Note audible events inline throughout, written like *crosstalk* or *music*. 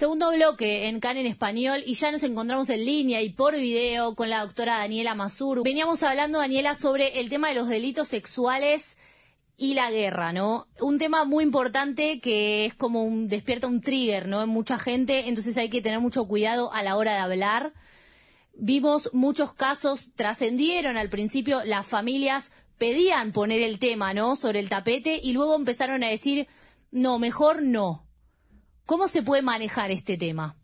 Segundo bloque en CAN en español y ya nos encontramos en línea y por video con la doctora Daniela Mazur. Veníamos hablando, Daniela, sobre el tema de los delitos sexuales y la guerra, ¿no? Un tema muy importante que es como un despierta un trigger, ¿no? En mucha gente, entonces hay que tener mucho cuidado a la hora de hablar. Vimos muchos casos, trascendieron al principio, las familias pedían poner el tema, ¿no? Sobre el tapete y luego empezaron a decir, no, mejor no ¿Cómo se puede manejar este tema?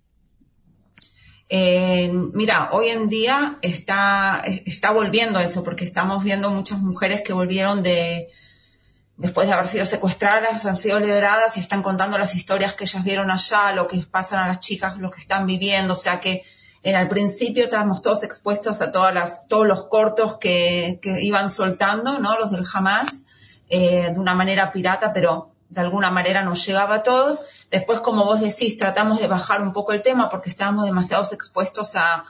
Eh, mira, hoy en día está, está volviendo eso, porque estamos viendo muchas mujeres que volvieron de, después de haber sido secuestradas, han sido liberadas y están contando las historias que ellas vieron allá, lo que pasan a las chicas, lo que están viviendo, o sea que en al principio estábamos todos expuestos a todas las, todos los cortos que, iban soltando, ¿no? Los del Hamas, eh, de una manera pirata, pero de alguna manera nos llegaba a todos. Después, como vos decís, tratamos de bajar un poco el tema porque estábamos demasiado expuestos a,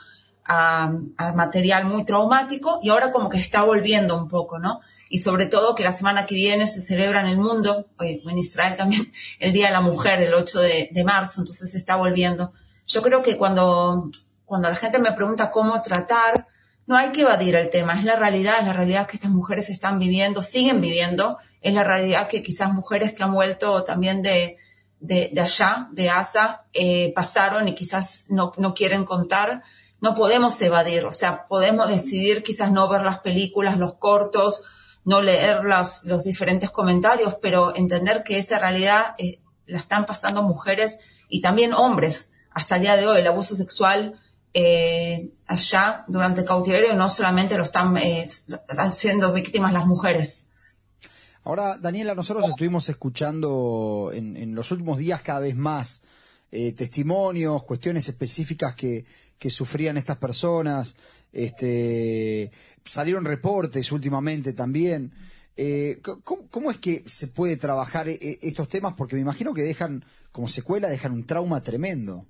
material muy traumático y ahora como que está volviendo un poco, ¿no? Y sobre todo que la semana que viene se celebra en el mundo, en Israel también, *laughs* el Día de la Mujer, el 8 de, marzo, entonces se está volviendo. Yo creo que cuando, cuando la gente me pregunta cómo tratar, no hay que evadir el tema, es la realidad, es la realidad que estas mujeres están viviendo, siguen viviendo, es la realidad que quizás mujeres que han vuelto también de, de, allá, de ASA, eh, pasaron y quizás no, no quieren contar, no podemos evadir, o sea, podemos decidir quizás no ver las películas, los cortos, no leer los, los diferentes comentarios, pero entender que esa realidad eh, la están pasando mujeres y también hombres. Hasta el día de hoy, el abuso sexual eh, allá durante el cautiverio no solamente lo están siendo víctimas las mujeres, Ahora, Daniela, nosotros estuvimos escuchando en, los últimos días cada vez más eh, testimonios, cuestiones específicas que, sufrían estas personas. Este, salieron reportes últimamente también. Eh, ¿cómo, es que se puede trabajar eh, estos temas? Porque me imagino que dejan, como secuela, dejan un trauma tremendo.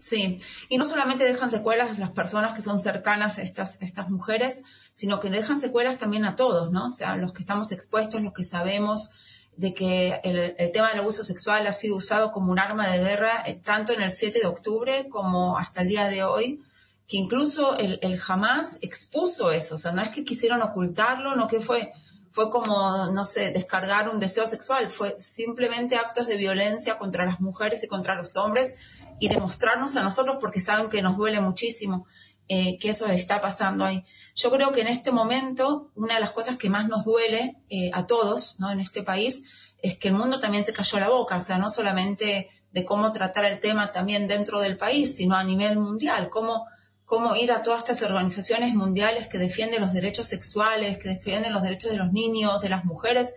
Sí, y no solamente dejan secuelas las personas que son cercanas a estas, estas mujeres, sino que dejan secuelas también a todos, ¿no? O sea, los que estamos expuestos, los que sabemos de que el, tema del abuso sexual ha sido usado como un arma de guerra eh, tanto en el 7 de octubre como hasta el día de hoy, que incluso el, el Hamas expuso eso, o sea, no es que quisieron ocultarlo, no que fue, fue como, no sé, descargar un deseo sexual, fue simplemente actos de violencia contra las mujeres y contra los hombres y demostrarnos a nosotros porque saben que nos duele muchísimo eh, que eso está pasando ahí. Yo creo que en este momento una de las cosas que más nos duele eh, a todos ¿no? en este país es que el mundo también se cayó la boca, o sea, no solamente de cómo tratar el tema también dentro del país, sino a nivel mundial, cómo, cómo ir a todas estas organizaciones mundiales que defienden los derechos sexuales, que defienden los derechos de los niños, de las mujeres,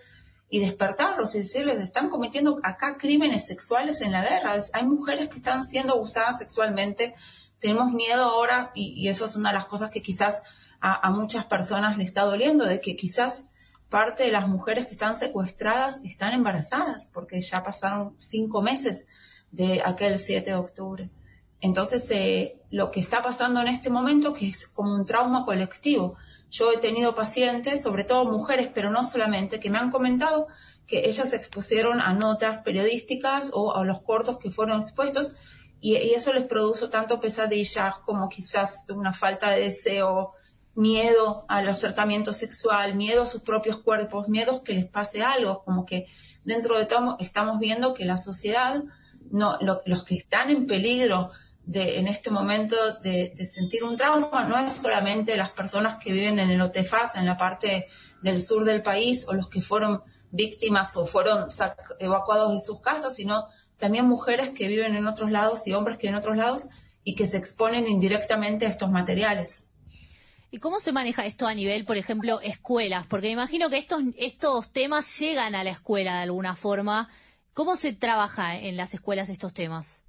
y despertarlos y decirles, están cometiendo acá crímenes sexuales en la guerra. Hay mujeres que están siendo abusadas sexualmente. Tenemos miedo ahora, y, eso es una de las cosas que quizás a, muchas personas le está doliendo, de que quizás parte de las mujeres que están secuestradas están embarazadas, porque ya pasaron cinco meses de aquel 7 de octubre. Entonces, eh, lo que está pasando en este momento, que es como un trauma colectivo, yo he tenido pacientes, sobre todo mujeres, pero no solamente, que me han comentado que ellas se expusieron a notas periodísticas o a los cortos que fueron expuestos y, eso les produjo tanto pesadillas como quizás una falta de deseo, miedo al acercamiento sexual, miedo a sus propios cuerpos, miedos que les pase algo, como que dentro de todo estamos viendo que la sociedad, no, los que están en peligro de, en este momento de, sentir un trauma no es solamente las personas que viven en el OTEFAS, en la parte del sur del país, o los que fueron víctimas o fueron evacuados de sus casas, sino también mujeres que viven en otros lados y hombres que en otros lados y que se exponen indirectamente a estos materiales. ¿Y cómo se maneja esto a nivel, por ejemplo, escuelas? Porque me imagino que estos, estos temas llegan a la escuela de alguna forma. ¿Cómo se trabaja en las escuelas estos temas?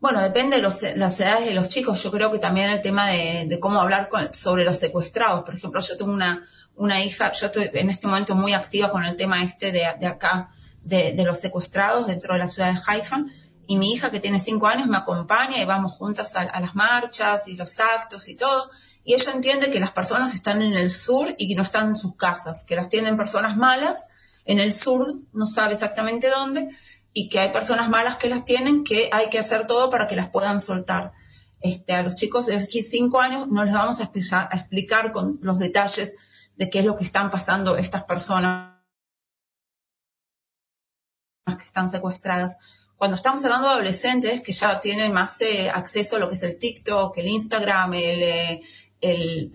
Bueno, depende de las edades de los chicos. Yo creo que también el tema de, cómo hablar sobre los secuestrados. Por ejemplo, yo tengo una, hija, yo estoy en este momento muy activa con el tema este de, acá, de, los secuestrados dentro de la ciudad de Haifa. Y mi hija, que tiene cinco años, me acompaña y vamos juntas a las marchas y los actos y todo. Y ella entiende que las personas están en el sur y que no están en sus casas, que las tienen personas malas en el sur, no sabe exactamente dónde, y que hay personas malas que las tienen, que hay que hacer todo para que las puedan soltar. Este, a los chicos de 5 años no les vamos a explicar, con los detalles de qué es lo que están pasando estas personas que están secuestradas. Cuando estamos hablando de adolescentes que ya tienen más eh, acceso a lo que es el TikTok, el Instagram, el, eh, el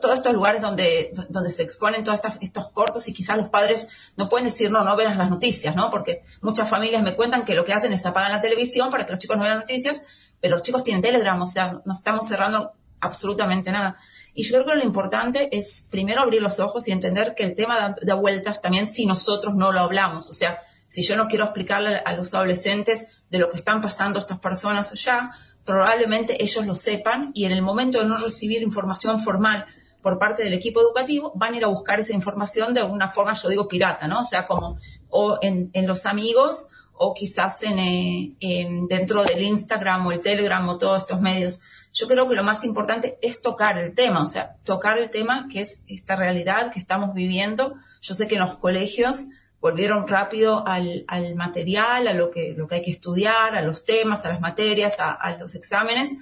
todos estos lugares donde, donde se exponen todos estos cortos y quizás los padres no pueden decir no, no vean las noticias, ¿no? Porque muchas familias me cuentan que lo que hacen es apagar la televisión para que los chicos no vean noticias, pero los chicos tienen Telegram, o sea, no estamos cerrando absolutamente nada. Y yo creo que lo importante es primero abrir los ojos y entender que el tema da vueltas también si nosotros no lo hablamos. O sea, si yo no quiero explicarle a los adolescentes de lo que están pasando estas personas allá, probablemente ellos lo sepan y en el momento de no recibir información formal por parte del equipo educativo, van a ir a buscar esa información de alguna forma, yo digo pirata, ¿no? O sea, como o en, los amigos o quizás eh, en, dentro del Instagram o el Telegram o todos estos medios. Yo creo que lo más importante es tocar el tema, o sea, tocar el tema que es esta realidad que estamos viviendo. Yo sé que en los colegios volvieron rápido al, material, a lo que, lo que hay que estudiar, a los temas, a las materias, a, los exámenes,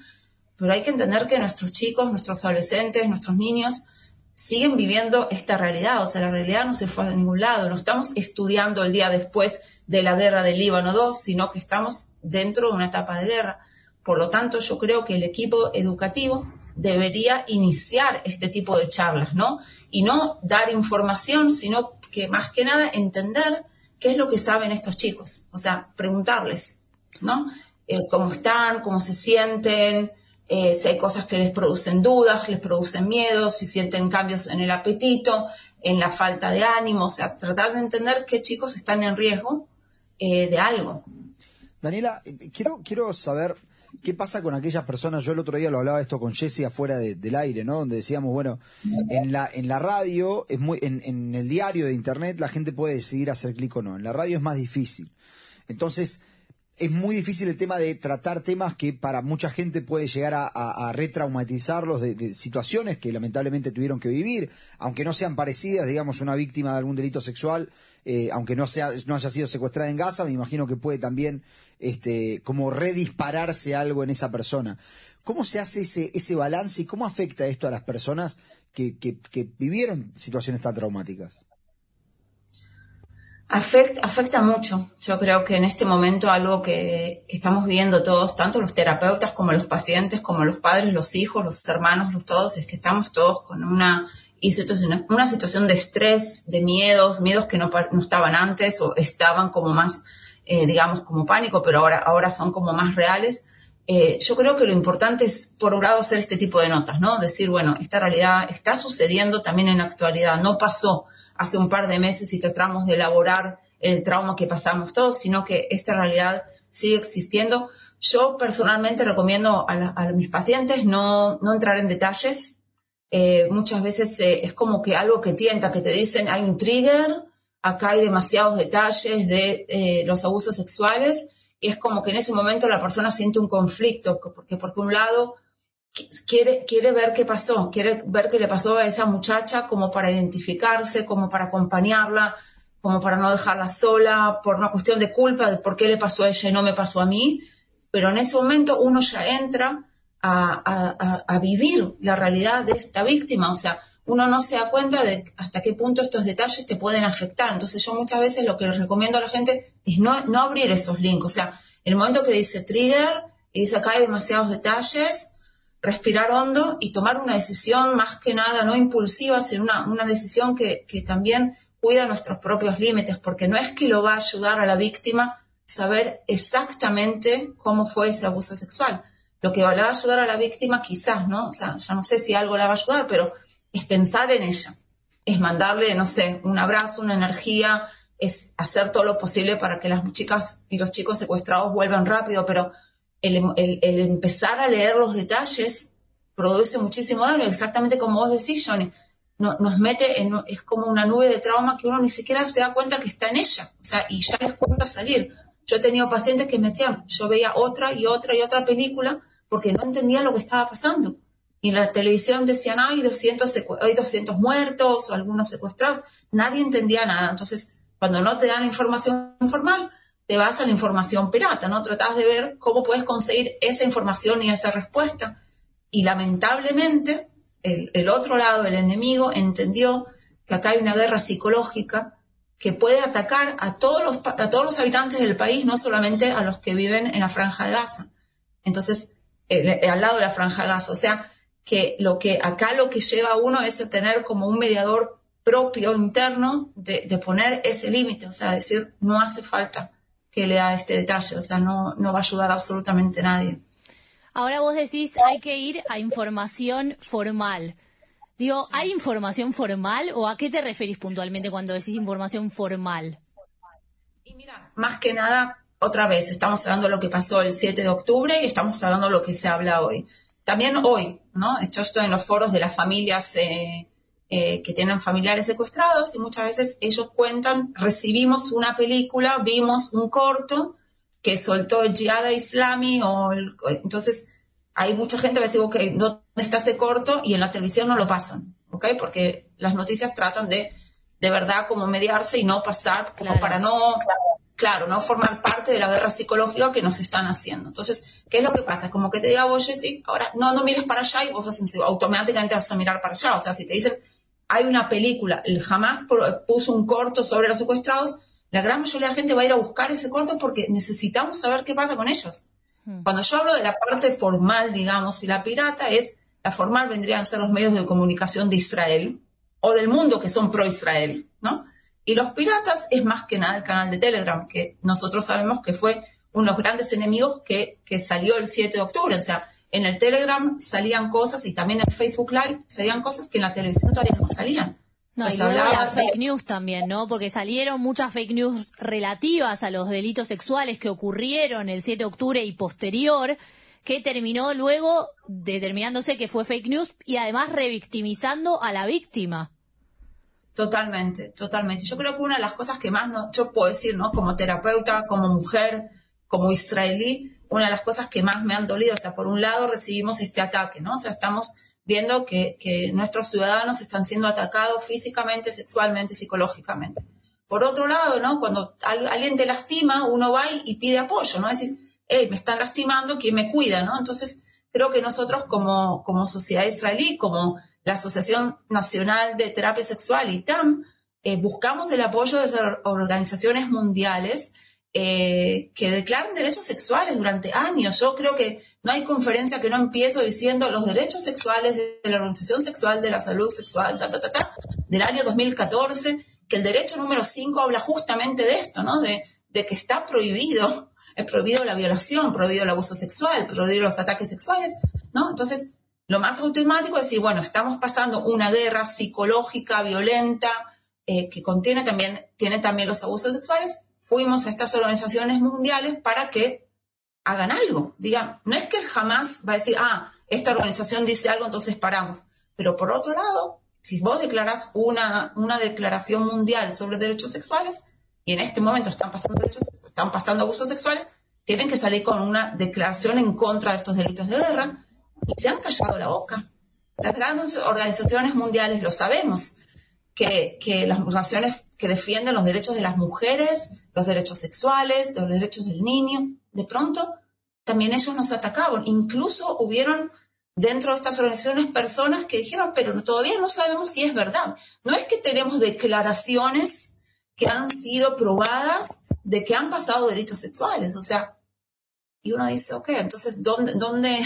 pero hay que entender que nuestros chicos, nuestros adolescentes, nuestros niños siguen viviendo esta realidad, o sea, la realidad no se fue a ningún lado, no estamos estudiando el día después de la guerra del Líbano 2, sino que estamos dentro de una etapa de guerra. Por lo tanto, yo creo que el equipo educativo debería iniciar este tipo de charlas, ¿no? Y no dar información, sino que más que nada entender qué es lo que saben estos chicos, o sea, preguntarles, ¿no? Eh, cómo están, cómo se sienten, eh, si hay cosas que les producen dudas, les producen miedos, si sienten cambios en el apetito, en la falta de ánimo, o sea, tratar de entender qué chicos están en riesgo eh, de algo. Daniela, quiero, quiero saber ¿Qué pasa con aquellas personas? Yo el otro día lo hablaba esto con Jesse afuera del aire, ¿no? Donde decíamos, bueno, en la, en la radio, es muy, en, en el diario de internet la gente puede decidir hacer clic o no. En la radio es más difícil. Entonces, es muy difícil el tema de tratar temas que para mucha gente puede llegar a, retraumatizarlos de, situaciones que lamentablemente tuvieron que vivir, aunque no sean parecidas, digamos, una víctima de algún delito sexual, eh, aunque no, haya sido secuestrada en Gaza, me imagino que puede también este, como redispararse algo en esa persona. ¿Cómo se hace ese, ese balance y cómo afecta esto a las personas que, que vivieron situaciones tan traumáticas? Afecta, afecta mucho. Yo creo que en este momento algo que, estamos viendo todos, tanto los terapeutas como los pacientes, como los padres, los hijos, los hermanos, los todos, es que estamos todos con una, situación, una situación de estrés, de miedos, miedos que no, no estaban antes o estaban como más, eh, digamos, como pánico, pero ahora, ahora son como más reales. Eh, yo creo que lo importante es, por un lado, hacer este tipo de notas, ¿no? Decir, bueno, esta realidad está sucediendo también en la actualidad, no pasó hace un par de meses y tratamos de elaborar el trauma que pasamos todos, sino que esta realidad sigue existiendo. Yo personalmente recomiendo a, mis pacientes no, no, entrar en detalles. Eh, muchas veces eh, es como que algo que tienta, que te dicen hay un trigger, acá hay demasiados detalles de eh, los abusos sexuales y es como que en ese momento la persona siente un conflicto, porque por un lado quiere, quiere ver qué pasó, quiere ver qué le pasó a esa muchacha como para identificarse, como para acompañarla, como para no dejarla sola, por una cuestión de culpa de por qué le pasó a ella y no me pasó a mí. Pero en ese momento uno ya entra a, vivir la realidad de esta víctima, o sea, uno no se da cuenta de hasta qué punto estos detalles te pueden afectar. Entonces yo muchas veces lo que les recomiendo a la gente es no, no abrir esos links. O sea, el momento que dice trigger y dice acá hay demasiados detalles, respirar hondo y tomar una decisión más que nada no impulsiva, sino una, una decisión que, que, también cuida nuestros propios límites, porque no es que lo va a ayudar a la víctima saber exactamente cómo fue ese abuso sexual. Lo que le va a ayudar a la víctima quizás, ¿no? O sea, ya no sé si algo la va a ayudar, pero es pensar en ella, es mandarle, no sé, un abrazo, una energía, es hacer todo lo posible para que las chicas y los chicos secuestrados vuelvan rápido, pero el, empezar a leer los detalles produce muchísimo daño, exactamente como vos decís, Johnny. nos mete en, es como una nube de trauma que uno ni siquiera se da cuenta que está en ella, o sea, y ya les cuesta salir. Yo he tenido pacientes que me decían, yo veía otra y otra y otra película porque no entendía lo que estaba pasando. Y en la televisión decían, hay 200, hay 200 muertos o algunos secuestrados. Nadie entendía nada. Entonces, cuando no te dan la información formal, te vas a la información pirata, ¿no? Tratás de ver cómo puedes conseguir esa información y esa respuesta. Y lamentablemente, el, otro lado, el enemigo, entendió que acá hay una guerra psicológica que puede atacar a todos, los, a todos los habitantes del país, no solamente a los que viven en la franja de Gaza. Entonces, al lado de la franja Gaza. O sea, que lo que acá lo que lleva a uno es tener como un mediador propio interno de, poner ese límite, o sea, decir, no hace falta que lea este detalle, o sea, no, no va a ayudar absolutamente nadie. Ahora vos decís, hay que ir a información formal. Digo, ¿hay información formal o a qué te referís puntualmente cuando decís información formal? Y mira, más que nada, otra vez, estamos hablando de lo que pasó el 7 de octubre y estamos hablando de lo que se habla hoy. También hoy, ¿no? Esto estoy en los foros de las familias eh, eh, que tienen familiares secuestrados y muchas veces ellos cuentan, recibimos una película, vimos un corto que soltó el Jihad Islami o entonces hay mucha gente que va a decir, ok, ¿dónde está ese corto? Y en la televisión no lo pasan, ¿ok? Porque las noticias tratan de de verdad como mediarse y no pasar como para no claro, no formar parte de la guerra psicológica que nos están haciendo. Entonces, ¿qué es lo que pasa? Como que te diga vos, Jessy, ahora no, no mires para allá y vos automáticamente vas a mirar para allá. O sea, si te dicen, hay una película, el jamás puso un corto sobre los secuestrados, la gran mayoría de la gente va a ir a buscar ese corto porque necesitamos saber qué pasa con ellos. Hmm. Cuando yo hablo de la parte formal, digamos, y la pirata es, la formal vendrían a ser los medios de comunicación de Israel o del mundo que son pro-Israel, ¿no? Y los piratas es más que nada el canal de Telegram, que nosotros sabemos que fue unos grandes enemigos que, que salió el 7 de octubre. O sea, en el Telegram salían cosas y también en Facebook Live salían cosas que en la televisión todavía no salían. No, y luego las fake news también, ¿no? Porque salieron muchas fake news relativas a los delitos sexuales que ocurrieron el 7 de octubre y posterior, que terminó luego determinándose que fue fake news y además revictimizando a la víctima. Totalmente, totalmente. Yo creo que una de las cosas que más no, yo puedo decir, ¿no? Como terapeuta, como mujer, como israelí, una de las cosas que más me han dolido, o sea, por un lado recibimos este ataque, ¿no? O sea, estamos viendo que, nuestros ciudadanos están siendo atacados físicamente, sexualmente, psicológicamente. Por otro lado, ¿no? Cuando alguien te lastima, uno va y, pide apoyo, ¿no? Decís, hey, me están lastimando, ¿quién me cuida, ¿no? Entonces, creo que nosotros como, como sociedad israelí, como la Asociación Nacional de Terapia Sexual, ITAM, eh, buscamos el apoyo de organizaciones mundiales eh, que declaran derechos sexuales durante años. Yo creo que no hay conferencia que no empiezo diciendo los derechos sexuales de la Organización Sexual de la Salud Sexual, ta, ta, ta, del año 2014, que el derecho número 5 habla justamente de esto, ¿no? De, de que está prohibido, es prohibido la violación, prohibido el abuso sexual, prohibido los ataques sexuales, ¿no? Entonces, lo más automático es decir, bueno, estamos pasando una guerra psicológica, violenta, eh, que contiene también, tiene también los abusos sexuales. Fuimos a estas organizaciones mundiales para que hagan algo. Digan, no es que jamás va a decir, ah, esta organización dice algo, entonces paramos. Pero por otro lado, si vos declarás una, una declaración mundial sobre derechos sexuales, y en este momento están pasando derechos, están pasando abusos sexuales, tienen que salir con una declaración en contra de estos delitos de guerra, se han callado la boca. Las grandes organizaciones mundiales lo sabemos, que, las organizaciones que defienden los derechos de las mujeres, los derechos sexuales, los derechos del niño, de pronto también ellos nos atacaban. Incluso hubieron dentro de estas organizaciones personas que dijeron, pero todavía no sabemos si es verdad. No es que tenemos declaraciones que han sido probadas de que han pasado derechos sexuales. O sea, y uno dice, ok, entonces, ¿dónde, dónde,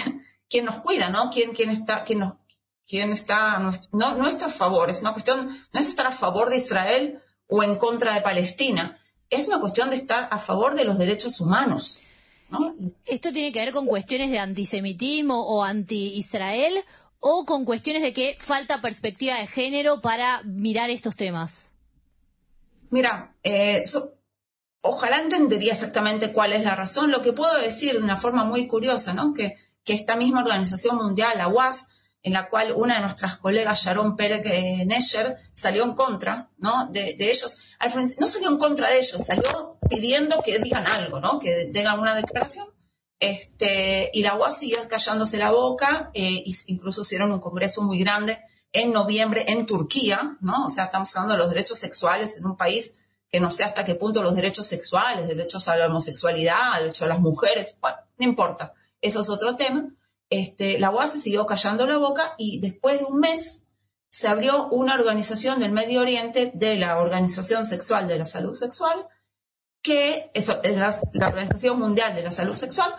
quién nos cuida, ¿no? ¿Quién, quién está, quién nos, quién está, no, no está a favor, es una cuestión, no es estar a favor de Israel o en contra de Palestina, es una cuestión de estar a favor de los derechos humanos. ¿no? ¿Esto tiene que ver con cuestiones de antisemitismo o anti-Israel o con cuestiones de que falta perspectiva de género para mirar estos temas? Mira, eh, ojalá entendería exactamente cuál es la razón. Lo que puedo decir de una forma muy curiosa, ¿no? Que que esta misma organización mundial, la UAS, en la cual una de nuestras colegas, Sharon Pérez eh, salió en contra ¿no? de, ellos. No salió en contra de ellos, salió pidiendo que digan algo, ¿no? que tengan una declaración. Este, y la UAS siguió callándose la boca, eh, incluso hicieron un congreso muy grande en noviembre en Turquía, ¿no? O sea, estamos hablando de los derechos sexuales en un país que no sé hasta qué punto los derechos sexuales, derechos a la homosexualidad, derechos a las mujeres, bueno, no importa, eso es otro tema. Este, la UAS se siguió callando la boca y después de un mes se abrió una organización del Medio Oriente de la Organización Sexual de la Salud Sexual, que es la, Organización Mundial de la Salud Sexual,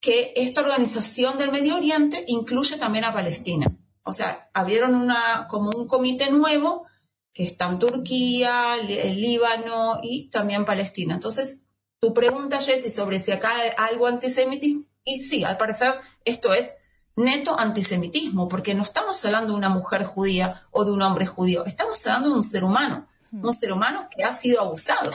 que esta organización del Medio Oriente incluye también a Palestina. O sea, abrieron una, como un comité nuevo que está en Turquía, el Líbano y también Palestina. Entonces, tu pregunta, Jessy, sobre si acá hay algo antisemitismo, y sí, al parecer esto es neto antisemitismo, porque no estamos hablando de una mujer judía o de un hombre judío, estamos hablando de un ser humano, hmm. un ser humano que ha sido abusado.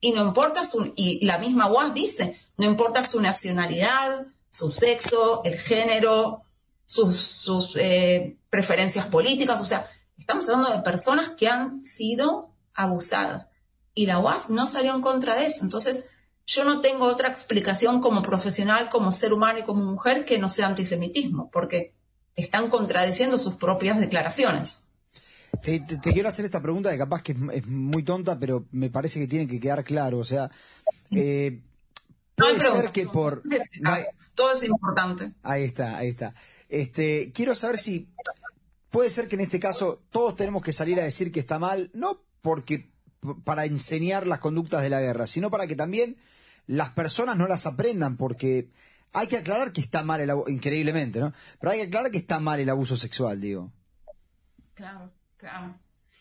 Y no importa su, y la misma UAS dice, no importa su nacionalidad, su sexo, el género, sus, eh, preferencias políticas, o sea, estamos hablando de personas que han sido abusadas. Y la UAS no salió en contra de eso. Entonces, yo no tengo otra explicación como profesional, como ser humano y como mujer que no sea antisemitismo, porque están contradiciendo sus propias declaraciones. Te, quiero hacer esta pregunta que capaz que es, muy tonta, pero me parece que tiene que quedar claro. O sea, eh, puede ser que por... Todo es importante. Ahí está, ahí está. Este, quiero saber si puede ser que en este caso todos tenemos que salir a decir que está mal, no porque para enseñar las conductas de la guerra, sino para que también las personas no las aprendan, porque hay que aclarar que está mal el abuso, increíblemente, ¿no? Pero hay que aclarar que está mal el abuso sexual, digo. Claro, claro.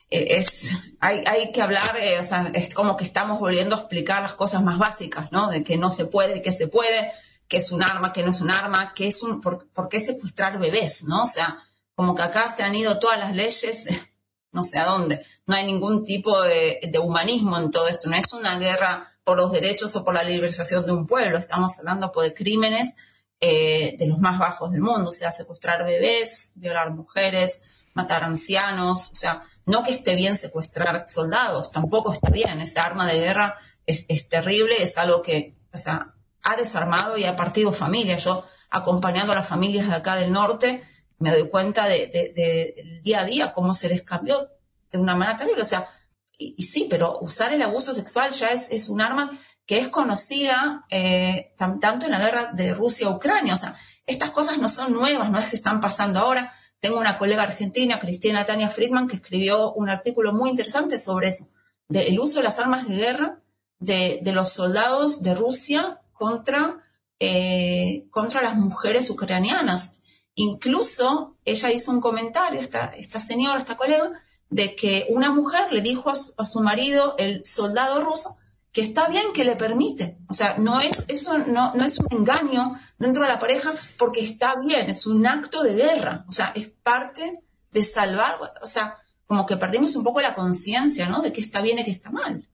Eh, es, hay, hay que hablar, eh, o sea, es como que estamos volviendo a explicar las cosas más básicas, ¿no? De que no se puede, que se puede, que es un arma, que no es un arma, que es un, por, qué secuestrar bebés, ¿no? O sea, como que acá se han ido todas las leyes, *laughs* no sé a dónde, no hay ningún tipo de, humanismo en todo esto, no es una guerra por los derechos o por la liberalización de un pueblo, estamos hablando pues, de crímenes eh, de los más bajos del mundo, o sea, secuestrar bebés, violar mujeres, matar ancianos, o sea, no que esté bien secuestrar soldados, tampoco está bien, esa arma de guerra es, es terrible, es algo que, o sea, ha desarmado y ha partido familias. Yo, acompañando a las familias de acá del norte, me doy cuenta del de, día a día, cómo se les cambió de una manera terrible. O sea, y, sí, pero usar el abuso sexual ya es, es un arma que es conocida eh, tanto en la guerra de Rusia-Ucrania. O sea, estas cosas no son nuevas, no es que están pasando ahora. Tengo una colega argentina, Cristina Tania Friedman, que escribió un artículo muy interesante sobre eso, del uso de las armas de guerra de, de los soldados de Rusia contra, eh, contra las mujeres ucranianas. Incluso ella hizo un comentario, esta, esta señora, esta colega, de que una mujer le dijo a su, marido, el soldado ruso, que está bien que le permite. O sea, no es, eso no, no, es un engaño dentro de la pareja porque está bien, es un acto de guerra. O sea, es parte de salvar, o sea, como que perdimos un poco la conciencia, ¿no? De que está bien y que está mal.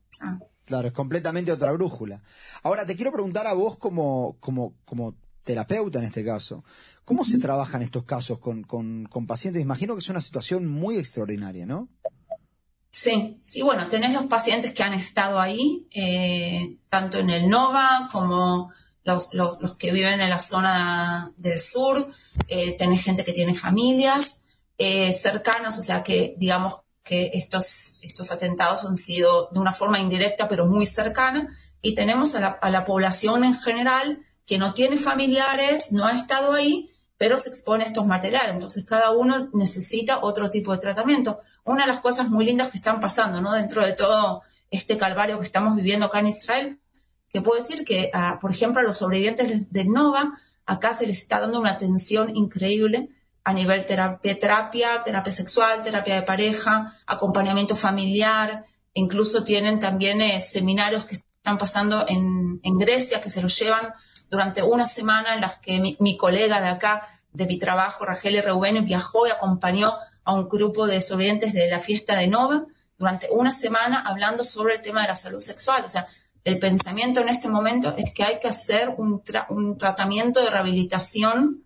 Claro, es completamente otra brújula. Ahora, te quiero preguntar a vos como, como, como terapeuta en este caso, ¿cómo se trabajan estos casos con, con, pacientes? Imagino que es una situación muy extraordinaria, ¿no? Sí, sí, bueno, tenés los pacientes que han estado ahí, eh, tanto en el NOVA como los, los, que viven en la zona del sur, eh, tenés gente que tiene familias eh, cercanas, o sea que, digamos, que estos, estos atentados han sido de una forma indirecta pero muy cercana y tenemos a la, a la población en general que no tiene familiares, no ha estado ahí, pero se expone a estos materiales. Entonces cada uno necesita otro tipo de tratamiento. Una de las cosas muy lindas que están pasando, ¿no? Dentro de todo este calvario que estamos viviendo acá en Israel, que puedo decir que, por ejemplo, a los sobrevivientes de Nova, acá se les está dando una atención increíble a nivel terapia, terapia, terapia sexual, terapia de pareja, acompañamiento familiar, incluso tienen también eh, seminarios que están pasando en, Grecia, que se los llevan durante una semana en las que mi, colega de acá, de mi trabajo, Rachel Reuben, viajó y acompañó a un grupo de sobrevivientes de la fiesta de Nova durante una semana hablando sobre el tema de la salud sexual. O sea, el pensamiento en este momento es que hay que hacer un, un tratamiento de rehabilitación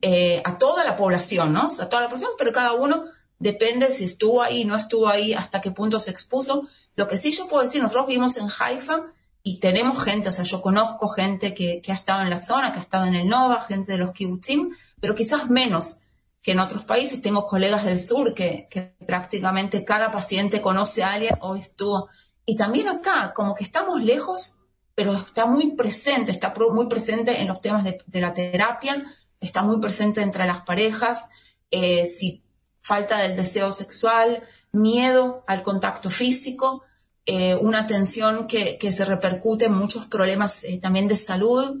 eh, a toda la población, ¿no? O sea, a toda la población, pero cada uno depende si estuvo ahí, no estuvo ahí, hasta qué punto se expuso. Lo que sí yo puedo decir, nosotros vivimos en Haifa y tenemos gente, o sea, yo conozco gente que, ha estado en la zona, que ha estado en el Nova, gente de los kibbutzim, pero quizás menos que en otros países. Tengo colegas del sur que, prácticamente cada paciente conoce a alguien o estuvo. Y también acá, como que estamos lejos, pero está muy presente, está muy presente en los temas de, la terapia, está muy presente entre las parejas, eh, si falta del deseo sexual, miedo al contacto físico, eh, una tensión que, se repercute en muchos problemas eh, también de salud,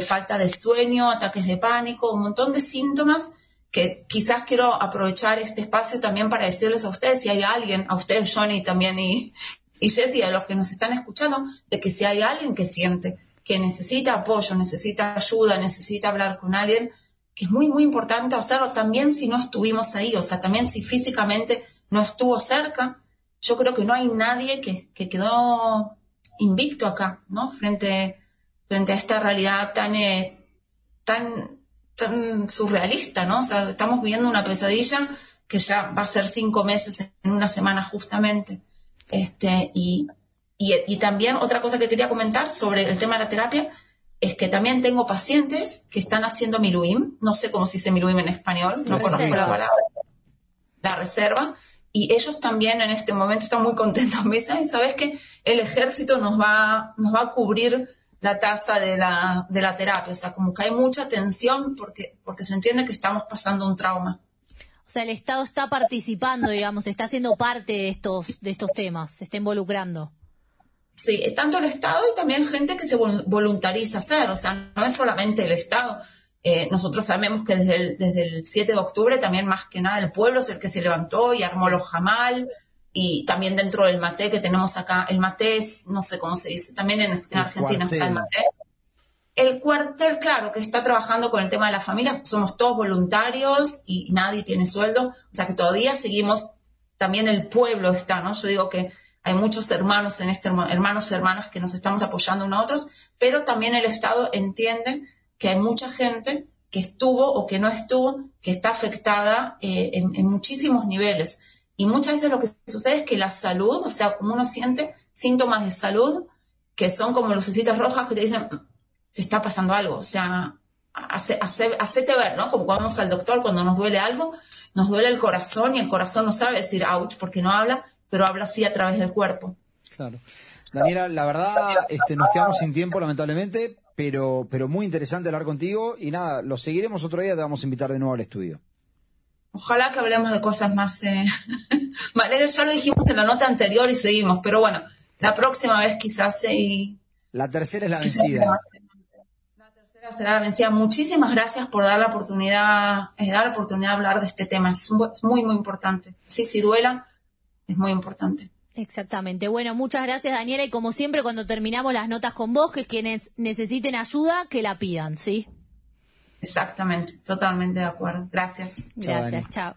falta de sueño, ataques de pánico, un montón de síntomas que quizás quiero aprovechar este espacio también para decirles a ustedes, si hay alguien, a ustedes, Johnny, también y, y Jessy, a los que nos están escuchando, de que si hay alguien que siente que necesita apoyo, necesita ayuda, necesita hablar con alguien, que es muy, muy importante hacerlo también si no estuvimos ahí, o sea, también si físicamente no estuvo cerca. Yo creo que no hay nadie que, quedó invicto acá, ¿no? Frente, frente a esta realidad tan, eh, tan, tan surrealista, ¿no? O sea, estamos viviendo una pesadilla que ya va a ser cinco meses en una semana justamente. Este, y, y, también otra cosa que quería comentar sobre el tema de la terapia es que también tengo pacientes que están haciendo miluim, no sé cómo se dice miluim en español, no conozco la palabra, la reserva, y ellos también en este momento están muy contentos. *laughs* Me dicen, ¿sabes que El ejército nos va, nos va a cubrir la tasa de la, de la terapia. O sea, como que hay mucha tensión porque, porque se entiende que estamos pasando un trauma. O sea, el Estado está participando, digamos, está siendo parte de estos, de estos temas, se está involucrando. Sí, tanto el Estado y también gente que se voluntariza a hacer, o sea, no es solamente el Estado. Eh, nosotros sabemos que desde el, desde el 7 de octubre también más que nada el pueblo es el que se levantó y armó los jamal y también dentro del mate que tenemos acá, el mate es, no sé cómo se dice, también en, Argentina está el mate. El cuartel, claro, que está trabajando con el tema de la familia, somos todos voluntarios y nadie tiene sueldo, o sea que todavía seguimos, también el pueblo está, ¿no? Yo digo que hay muchos hermanos en este, hermanos y hermanas que nos estamos apoyando unos a otros, pero también el Estado entiende que hay mucha gente que estuvo o que no estuvo, que está afectada eh, en, muchísimos niveles. Y muchas veces lo que sucede es que la salud, o sea, como uno siente síntomas de salud, que son como lucecitas rojas que te dicen, te está pasando algo. O sea, hace, hacete ver, ¿no? Como cuando vamos al doctor, cuando nos duele algo, nos duele el corazón y el corazón no sabe decir ouch porque no habla, pero habla así a través del cuerpo. Claro. Daniela, la verdad, este, nos quedamos sin tiempo, lamentablemente, pero, pero muy interesante hablar contigo y nada, lo seguiremos otro día, te vamos a invitar de nuevo al estudio. Ojalá que hablemos de cosas más, eh, *laughs* Ya lo dijimos en la nota anterior y seguimos, pero bueno, la próxima vez quizás y... La tercera es la vencida será vencida. Muchísimas gracias por dar la oportunidad, eh, dar la oportunidad de hablar de este tema. Es, muy, muy importante. Sí, si duela, es muy importante. Exactamente. Bueno, muchas gracias Daniela y como siempre cuando terminamos las notas con vos, que quienes necesiten ayuda, que la pidan, ¿sí? Exactamente, totalmente de acuerdo. Gracias. Gracias, chao.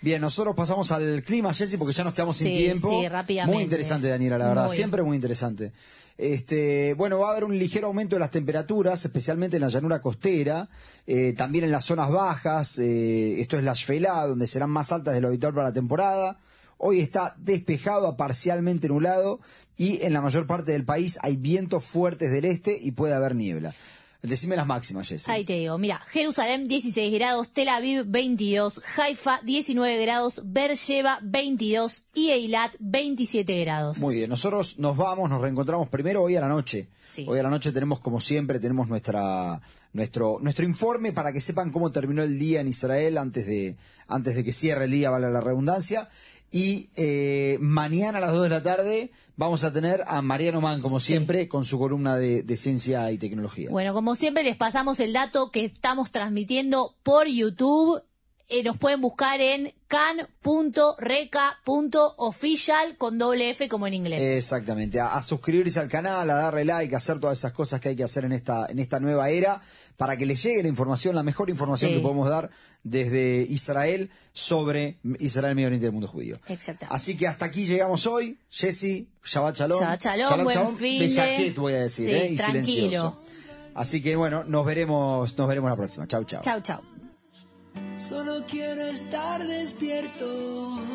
Bien, nosotros pasamos al clima, Jessy, porque ya nos quedamos sin tiempo. Sí, rápidamente. Muy interesante, Daniela, la verdad. Siempre muy interesante. Este, bueno, va a haber un ligero aumento de las temperaturas, especialmente en la llanura costera, eh, también en las zonas bajas. Eh, esto es la Shfelá, donde serán más altas de lo habitual para la temporada. Hoy está despejado a parcialmente nublado y en la mayor parte del país hay vientos fuertes del este y puede haber niebla. Decime las máximas, Jessy. Ahí te digo, mira, Jerusalén 16 grados, Tel Aviv 22, Haifa 19 grados, Beersheba 22 y Eilat 27 grados. Muy bien, nosotros nos vamos, nos reencontramos primero hoy a la noche. Hoy a la noche tenemos, como siempre, tenemos nuestra nuestro nuestro informe para que sepan cómo terminó el día en Israel antes de antes de que cierre el día, vale la redundancia. Y eh, mañana a las 2 de la tarde vamos a tener a Mariano Man, como siempre, con su columna de, ciencia y tecnología. Bueno, como siempre les pasamos el dato que estamos transmitiendo por YouTube. Eh, nos pueden buscar en can.reca.official con doble F como en inglés. Exactamente, a, suscribirse al canal, a darle like, a hacer todas esas cosas que hay que hacer en esta, en esta nueva era para que les llegue la información, la mejor información que podemos dar desde Israel sobre Israel, Medio Oriente y el mundo judío. Exacto. Así que hasta aquí llegamos hoy. Jesse, Shabbat Shalom. Shabbat Shalom, buen fin de jaquet, voy a decir, ¿eh? y tranquilo. silencioso. Así que bueno, nos veremos, nos veremos la próxima. Chau, chau. Chau, chau. Solo quiero estar despierto,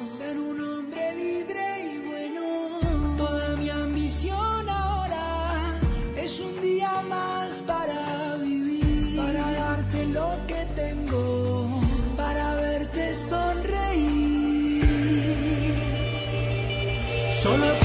ser un hombre libre y bueno. Toda mi ambición ahora es un día más para Solo quiero